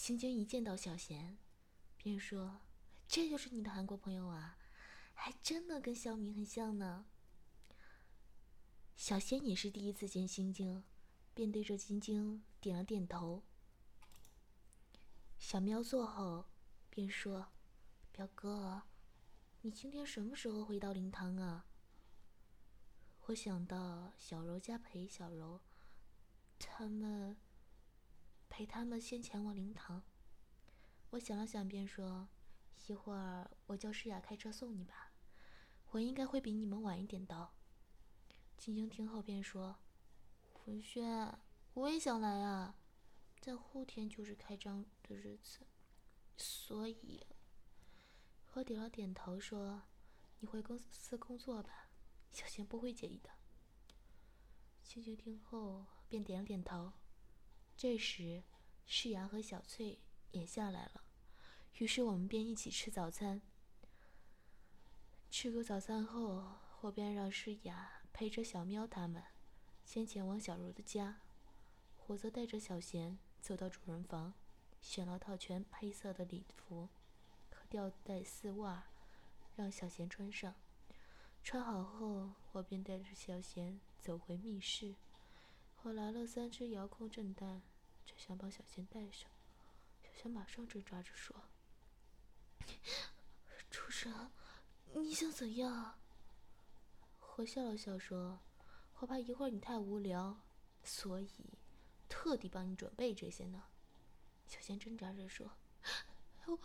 青青一见到小贤，便说：“这就是你的韩国朋友啊，还真的跟小敏很像呢。”小贤也是第一次见晶晶，便对着晶晶点了点头。小喵坐后，便说：“表哥，你今天什么时候回到灵堂啊？”我想到小柔家陪小柔，他们陪他们先前往灵堂。我想了想，便说：“一会儿我叫诗雅开车送你吧，我应该会比你们晚一点到。”青青听后便说：“文轩，我也想来啊，在后天就是开张的日子，所以……”我点了点头说：“你回公司工作吧。”小贤不会介意的。青青听后便点了点头。这时，世阳和小翠也下来了，于是我们便一起吃早餐。吃过早餐后，我便让诗雅陪着小喵他们先前往小柔的家，我则带着小贤走到主人房，选了套全黑色的礼服和吊带丝袜，让小贤穿上。穿好后，我便带着小贤走回密室。我拿了三只遥控震弹，就想把小贤带上。小贤马上挣扎着说：“畜生，你想怎样？”我笑了笑说：“我怕一会儿你太无聊，所以特地帮你准备这些呢。”小贤挣扎着说：“我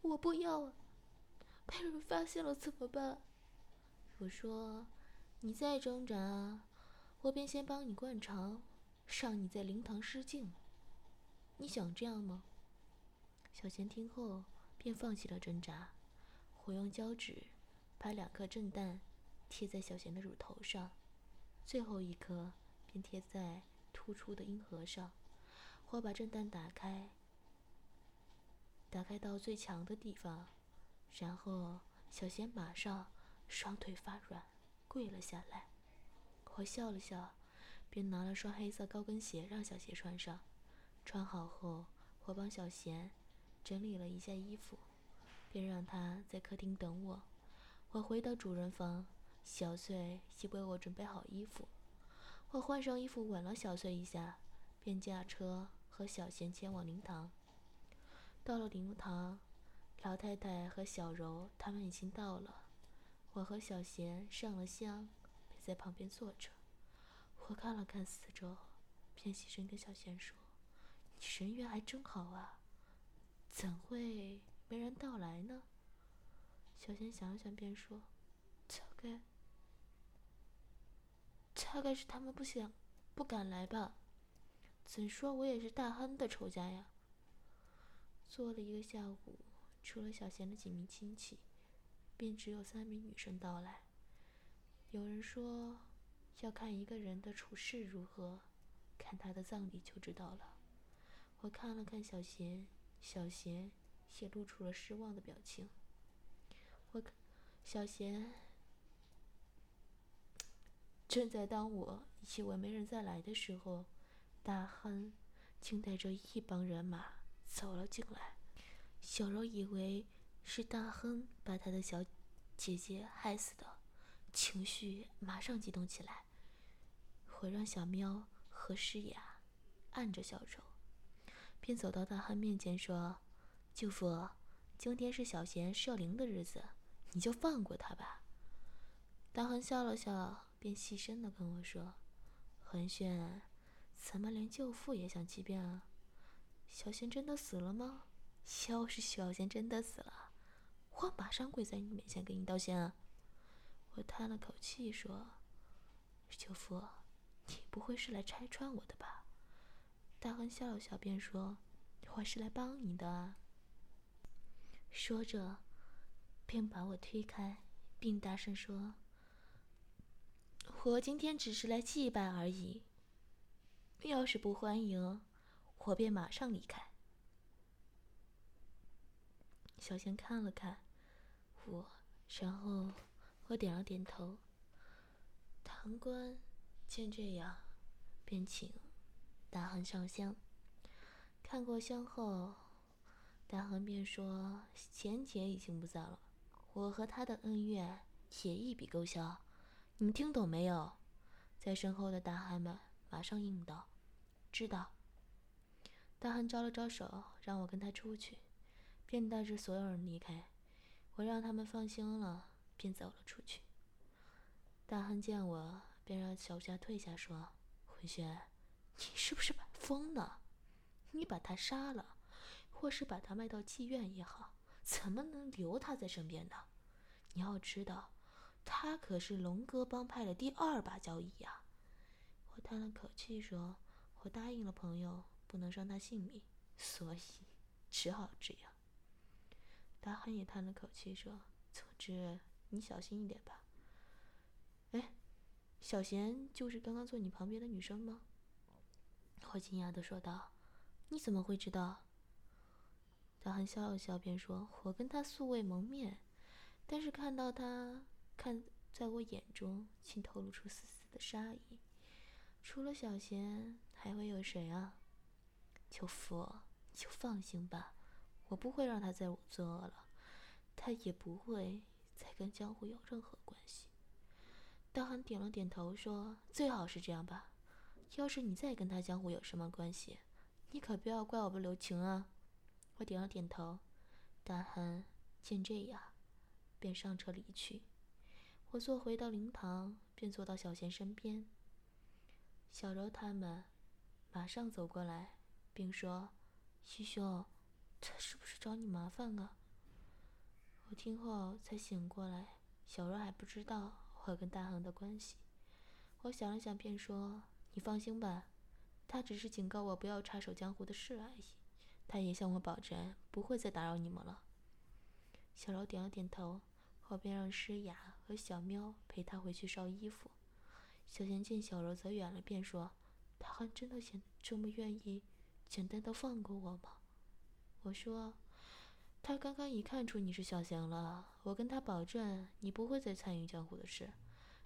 我不要啊，被人发现了怎么办？”我说：“你再挣扎，我便先帮你灌肠，让你在灵堂失禁。你想这样吗？”小贤听后便放弃了挣扎。我用胶纸把两颗震弹贴在小贤的乳头上，最后一颗便贴在突出的阴核上。我把震弹打开，打开到最强的地方，然后小贤马上。双腿发软，跪了下来。我笑了笑，便拿了双黑色高跟鞋让小贤穿上。穿好后，我帮小贤整理了一下衣服，便让他在客厅等我。我回到主人房，小翠已为我准备好衣服。我换上衣服，吻了小翠一下，便驾车和小贤前往灵堂。到了灵堂，老太太和小柔他们已经到了。我和小贤上了香，在旁边坐着。我看了看四周，便起身跟小贤说：“你人缘还真好啊，怎会没人到来呢？”小贤想了想，便说：“大概，大概是他们不想、不敢来吧。怎说我也是大亨的仇家呀。”坐了一个下午，除了小贤的几名亲戚。便只有三名女生到来。有人说，要看一个人的处事如何，看他的葬礼就知道了。我看了看小贤，小贤也露出了失望的表情。我，小贤正在当我以为没人再来的时候，大亨竟带着一帮人马走了进来。小柔以为。是大亨把他的小姐姐害死的，情绪马上激动起来。我让小喵和诗雅按着小周，便走到大亨面前说：“舅父，今天是小贤设灵的日子，你就放过他吧。”大亨笑了笑，便细声的跟我说：“恒轩，怎么连舅父也想欺骗啊？小贤真的死了吗？要是小贤真的死了……”我马上跪在你面前给你道歉啊！我叹了口气说：“舅父，你不会是来拆穿我的吧？”大亨笑了笑，便说：“我是来帮你的。”说着，便把我推开，并大声说：“我今天只是来祭拜而已。要是不欢迎，我便马上离开。”小贤看了看。我，然后我点了点头。堂官见这样，便请大汉上香。看过香后，大汉便说：“钱姐已经不在了，我和她的恩怨也一笔勾销。你们听懂没有？”在身后的大汉们马上应道：“知道。”大汉招了招手，让我跟他出去，便带着所有人离开。我让他们放心了，便走了出去。大汉见我，便让小夏退下，说：“文轩，你是不是疯了？你把他杀了，或是把他卖到妓院也好，怎么能留他在身边呢？你要知道，他可是龙哥帮派的第二把交椅呀。”我叹了口气说：“我答应了朋友，不能伤他性命，所以只好这样。”大汉也叹了口气说：“总之，你小心一点吧。”哎，小贤就是刚刚坐你旁边的女生吗？我惊讶的说道：“你怎么会知道？”大汉笑了笑，便说：“我跟她素未谋面，但是看到她看在我眼中，竟透露出丝丝的杀意。除了小贤，还会有谁啊？求佛，你就放心吧。”我不会让他再作恶了，他也不会再跟江湖有任何关系。大汉点了点头，说：“最好是这样吧。要是你再跟他江湖有什么关系，你可不要怪我不留情啊。”我点了点头。大汉见这样，便上车离去。我坐回到灵堂，便坐到小贤身边。小柔他们马上走过来，并说：“师兄。”他是不是找你麻烦啊？我听后才醒过来，小柔还不知道我跟大恒的关系。我想了想，便说：“你放心吧，他只是警告我不要插手江湖的事而已。他也向我保证不会再打扰你们了。”小柔点了点头，后便让诗雅和小喵陪他回去烧衣服。小贤见小柔走远了，便说：“他还真的想这么愿意简单的放过我吗？”我说：“他刚刚已看出你是小贤了，我跟他保证，你不会再参与江湖的事。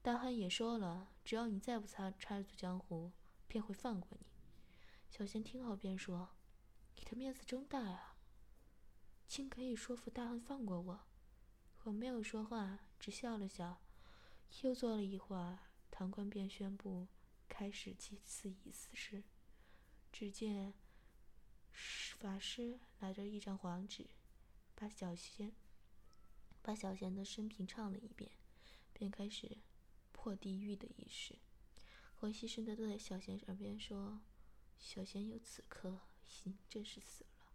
大汉也说了，只要你再不插插足江湖，便会放过你。”小贤听后便说：“你的面子真大啊，竟可以说服大汉放过我。”我没有说话，只笑了笑。又坐了一会儿，堂官便宣布开始祭祀仪式。只见。法师拿着一张黄纸，把小仙把小贤的生平唱了一遍，便开始破地狱的仪式。我细声的在小贤耳边说：“小贤有此刻已经正式死了，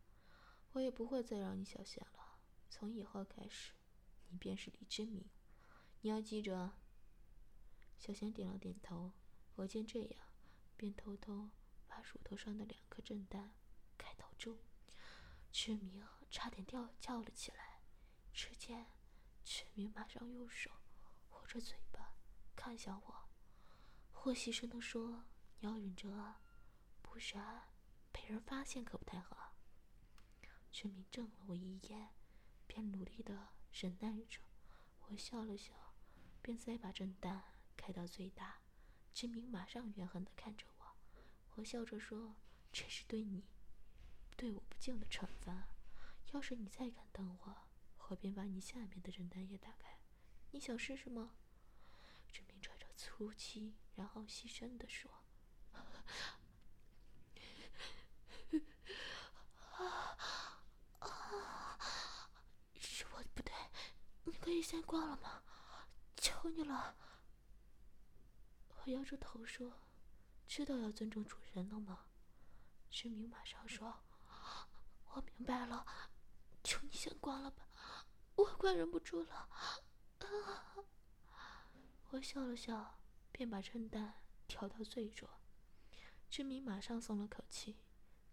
我也不会再让你小贤了。从以后开始，你便是李之明，你要记着。”小贤点了点头。我见这样，便偷偷把乳头上的两颗震蛋。开到中，志明差点掉叫了起来。只见陈明马上用手捂着嘴巴，看向我。我细声的说：“你要忍着啊，不然被人发现可不太好。”陈明瞪了我一眼，便努力的忍耐着。我笑了笑，便再把震蛋开到最大。陈明马上怨恨的看着我。我笑着说：“这是对你。”对我不敬的惩罚。要是你再敢等我，我便把你下面的人单也打开。你想试试吗？志明喘着粗气，然后细声的说：“，是我不对，你可以先挂了吗？求你了。”我摇着头说：“知道要尊重主人了吗？”志明马上说。我明白了，求你先关了吧，我快忍不住了。我笑了笑，便把震蛋调到最弱。志明马上松了口气，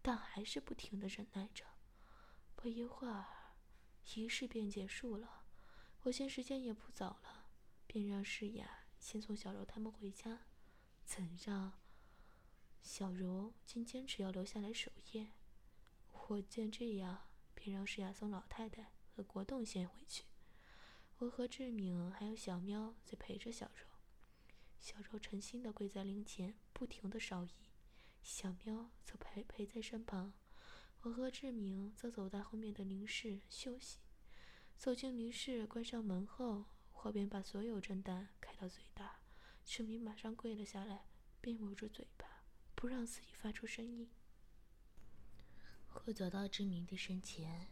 但还是不停的忍耐着。不一会儿，仪式便结束了。我见时间也不早了，便让诗雅先送小柔他们回家，怎让小柔竟坚持要留下来守夜？我见这样，便让施雅松老太太和国栋先回去。我和志敏还有小喵在陪着小柔。小柔诚心的跪在灵前，不停的烧衣；小喵则陪陪在身旁。我和志明则走到后面的灵室休息。走进灵室，关上门后，我便把所有震蛋开到最大。志明马上跪了下来，并捂住嘴巴，不让自己发出声音。快走到志明的身前，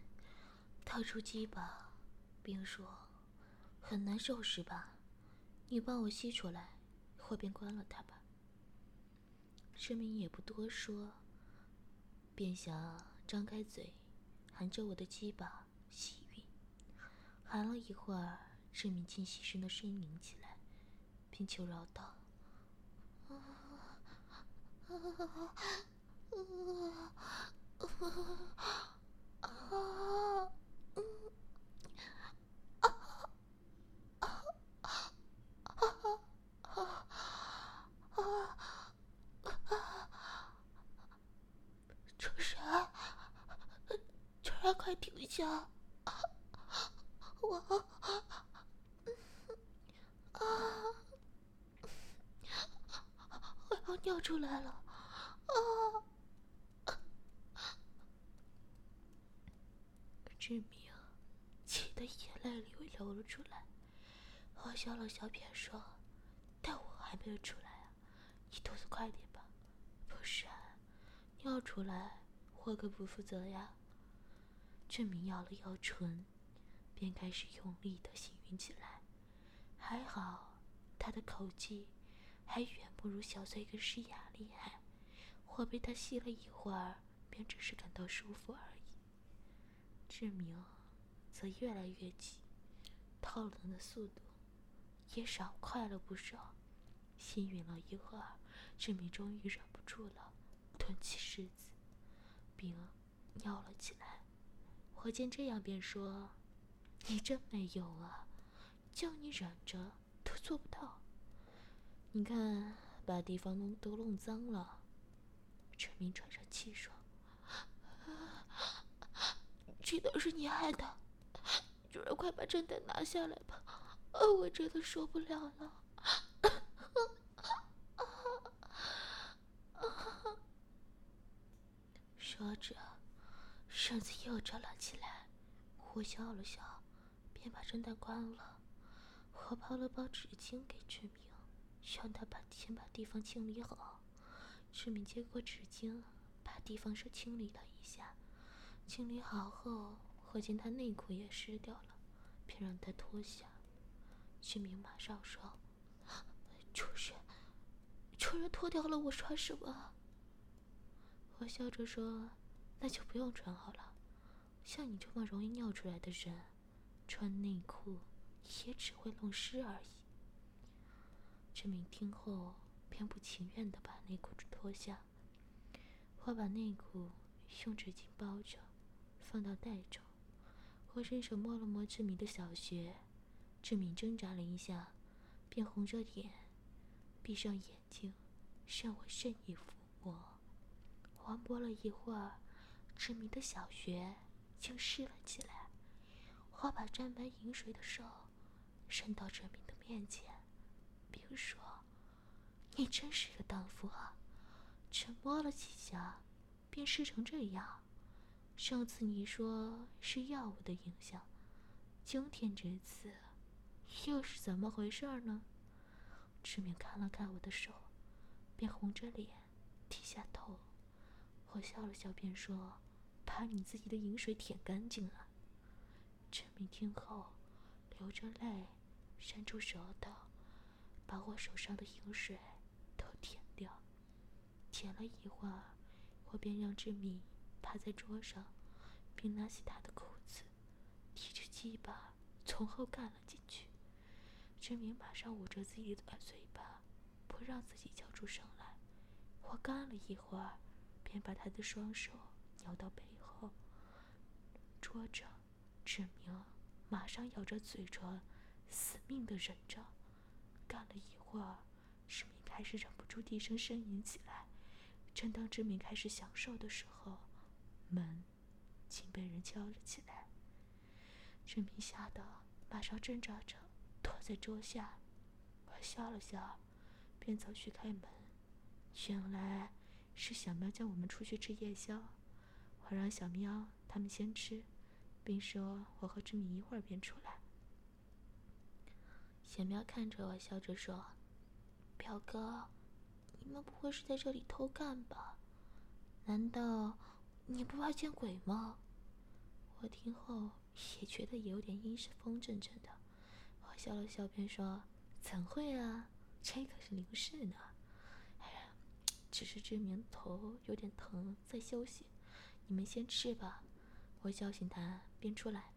掏出鸡巴，并说：“很难受是吧？你帮我吸出来，我便关了它吧。”志明也不多说，便想张开嘴，含着我的鸡巴吸吮。含了一会儿，志明竟细声的呻吟起来，并求饶道：“啊啊啊啊！”快停下！我啊，我要尿出来了！啊！志明气得眼泪流了出来。我笑了笑，便说：“但我还没有出来啊，你动作快点吧，不然尿出来我可不负责呀。”志明咬了咬唇，便开始用力的吸吮起来。还好，他的口技还远不如小翠跟诗雅厉害。我被他吸了一会儿，便只是感到舒服而已。志明则越来越急，套冷的速度也少快了不少。幸运了一会儿，志明终于忍不住了，吞起狮子，并尿了起来。我见这样，便说：“你真没用啊！叫你忍着都做不到。你看，把地方弄都弄脏了。”陈明喘着气说：“这都是你害的，主人，快把正蛋拿下来吧！我真的受不了了。”说着。身子又转了起来，我笑了笑，便把针蛋关了。我包了包纸巾给志明，让他把先把地方清理好。志明接过纸巾，把地方是清理了一下。清理好后，我见他内裤也湿掉了，便让他脱下。志明马上说：“主人，主人脱掉了，我穿什么？”我笑着说。那就不用穿好了。像你这么容易尿出来的人，穿内裤也只会弄湿而已。志明听后，便不情愿的把内裤脱下。我把内裤用纸巾包着，放到袋中。我伸手摸了摸志明的小穴，志明挣扎了一下，便红着脸，闭上眼睛，让我任意抚摸。我摸了一会儿。志明的小穴竟湿了起来，我把沾满饮水的手伸到志明的面前，并说：“你真是个荡妇啊！只摸了几下，便湿成这样。上次你说是药物的影响，今天这次又是怎么回事呢？”志明看了看我的手，便红着脸低下头。我笑了笑，便说。把你自己的饮水舔干净了。志明听后，流着泪，伸出舌头，把我手上的饮水都舔掉。舔了一会儿，我便让志明趴在桌上，并拿起他的裤子，提着鸡巴从后干了进去。志明马上捂着自己的嘴巴，不让自己叫出声来。我干了一会儿，便把他的双手摇到背后。说着，志明马上咬着嘴唇，死命的忍着。干了一会儿，志明开始忍不住低声呻吟起来。正当志明开始享受的时候，门竟被人敲了起来。志明吓得马上挣扎着躲在桌下。我笑了笑，便走去开门。原来是小喵叫我们出去吃夜宵。我让小喵他们先吃，并说我和志明一会儿便出来。小喵看着我，笑着说：“表哥，你们不会是在这里偷看吧？难道你不怕见鬼吗？”我听后也觉得有点阴湿风阵阵的。我笑了笑，便说：“怎会啊，这可是零食呢。哎呀，只是志明头有点疼，在休息。你们先吃吧。”我叫醒他，便出来。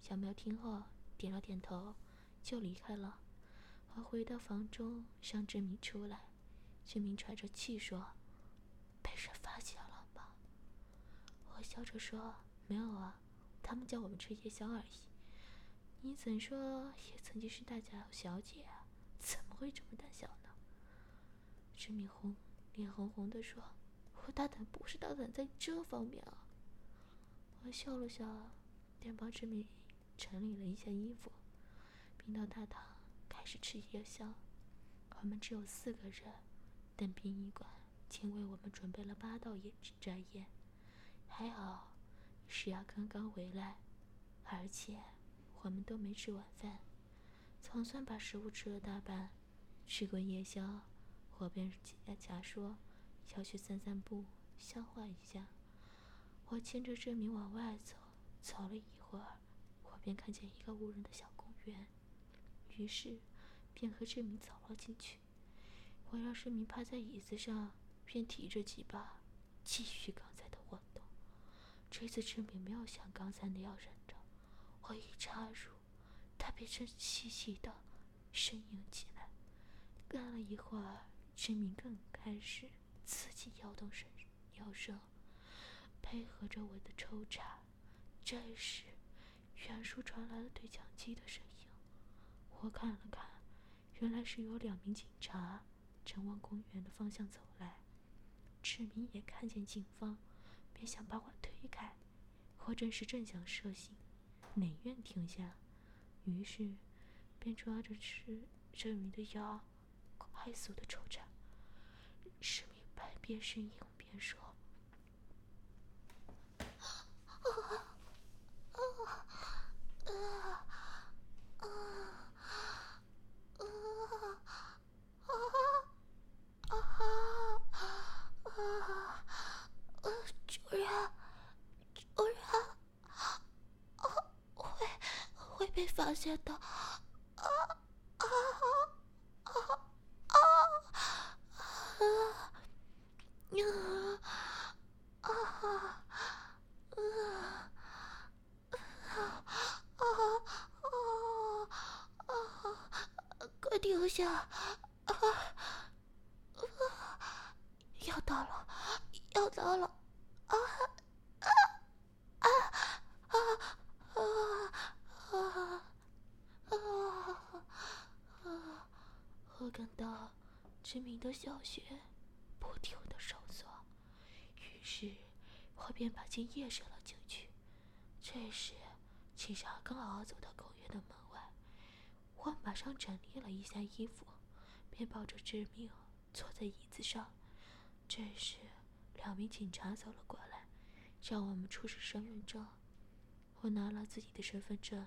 小苗听后点了点头。就离开了。我回到房中，让志明出来。志明喘着气说：“被人发现了？”我笑着说：“没有啊，他们叫我们吃夜宵而已。”你怎说也曾经是大家小姐啊，怎么会这么胆小呢？志敏红脸红红的说：“我大胆不是大胆在这方面啊。”我笑了笑，便帮志敏整理了一下衣服。并到大堂开始吃夜宵。我们只有四个人，但殡仪馆竟为我们准备了八道野斋宴。还好，石雅刚刚回来，而且我们都没吃晚饭，总算把食物吃了大半。吃过夜宵，我便假说要去散散步，消化一下。我牵着志明往外走，走了一会儿，我便看见一个无人的小公园。于是，便和志明走了进去。我让志明趴在椅子上，便提着几把，继续刚才。这次志明没有像刚才那样忍着，我一插入，他便正细细的呻吟起来。干了一会儿，志明更开始自己摇动身摇身，配合着我的抽插。这时，远处传来了对讲机的声音。我看了看，原来是有两名警察正往公园的方向走来。志明也看见警方，便想把我推开。我正是正想射醒，美愿停下，于是便抓着志志明的腰，快速的抽插。志明百边呻吟，边说。发现的，啊啊啊啊啊啊啊啊啊啊！快停下！啊啊！要到了，要到了！小穴不停的收缩，于是我便把精液伸了进去。这时，警察刚好走到公园的门外，我马上整理了一下衣服，便抱着致命坐在椅子上。这时，两名警察走了过来，让我们出示身份证。我拿了自己的身份证。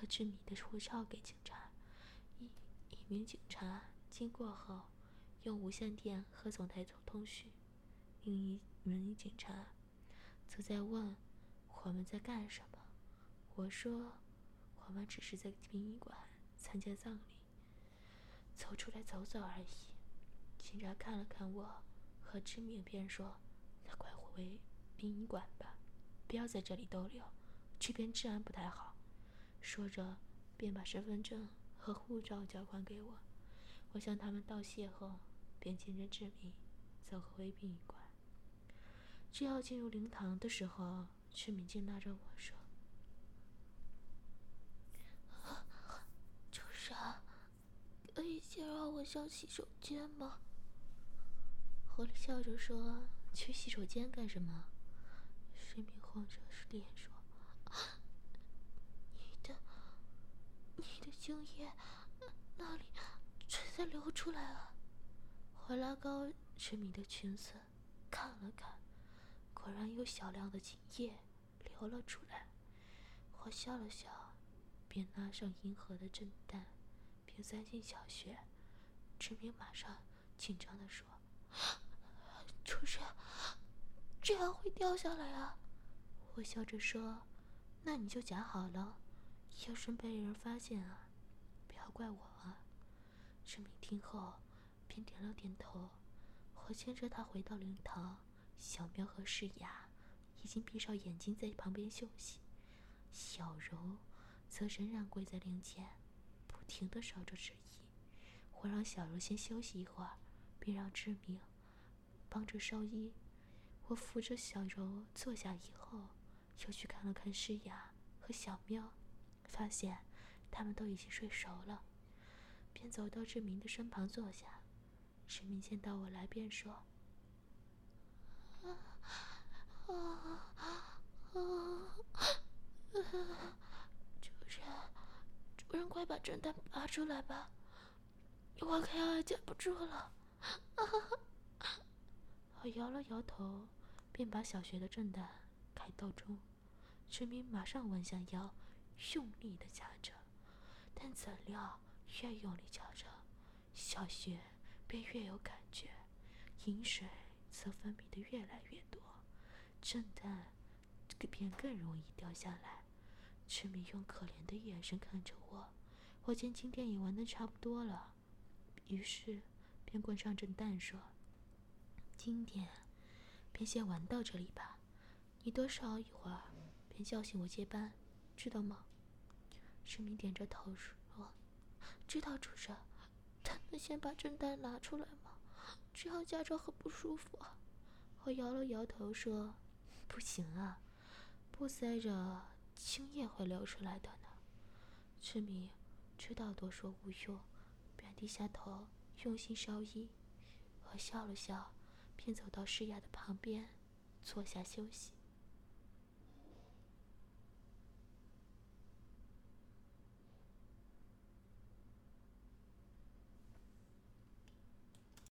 和志明的护照给警察，一一名警察经过后，用无线电和总台做通讯。另一名警察则在问我们在干什么。我说我们只是在殡仪馆参加葬礼，走出来走走而已。警察看了看我和志明，便说：“那快回殡仪馆吧，不要在这里逗留，这边治安不太好。”说着，便把身份证和护照交还给我。我向他们道谢后，便牵着志明走回殡仪馆。正要进入灵堂的时候，志敏竟拉着我说：“主人，可以先让我上洗手间吗？”狐狸笑着说：“去洗手间干什么？”志明红着脸说。你的你的精液那里正在流出来啊！我拉高志明的裙子看了看，果然有小量的精液流了出来。我笑了笑，便拿上银河的震蛋，并塞进小穴。志明马上紧张地说：“ 主人，这样会掉下来啊！”我笑着说：“那你就夹好了，要是被人发现啊，不要怪我啊。”志明听后便点了点头。我牵着他回到灵堂，小喵和诗雅已经闭上眼睛在旁边休息，小柔则仍然跪在灵前，不停地烧着纸衣。我让小柔先休息一会儿，并让志明帮着烧衣。我扶着小柔坐下以后，又去看了看诗雅和小喵，发现他们都已经睡熟了，便走到志明的身旁坐下。志明见到我来，便说：“！主人，主人，快把正蛋拔出来吧！”我快要夹不住了，我摇了摇头，便把小穴的正蛋开到中。志明马上弯下腰，用力的夹着，但怎料越用力夹着，小穴便越有感觉，饮水则分泌的越来越多，正蛋便更容易掉下来。志明用可怜的眼神看着我，我见今天也玩的差不多了。于是，便关上震蛋说：“今天便先玩到这里吧，你多烧一会儿，便叫醒我接班，知道吗？”志明点着头说：“知道，主上。他能先把震蛋拿出来吗？这样夹着很不舒服。”我摇了摇头说：“不行啊，不塞着精液会流出来的呢。”志明知道多说无用。便低下头，用心烧衣。我笑了笑，便走到诗雅的旁边，坐下休息。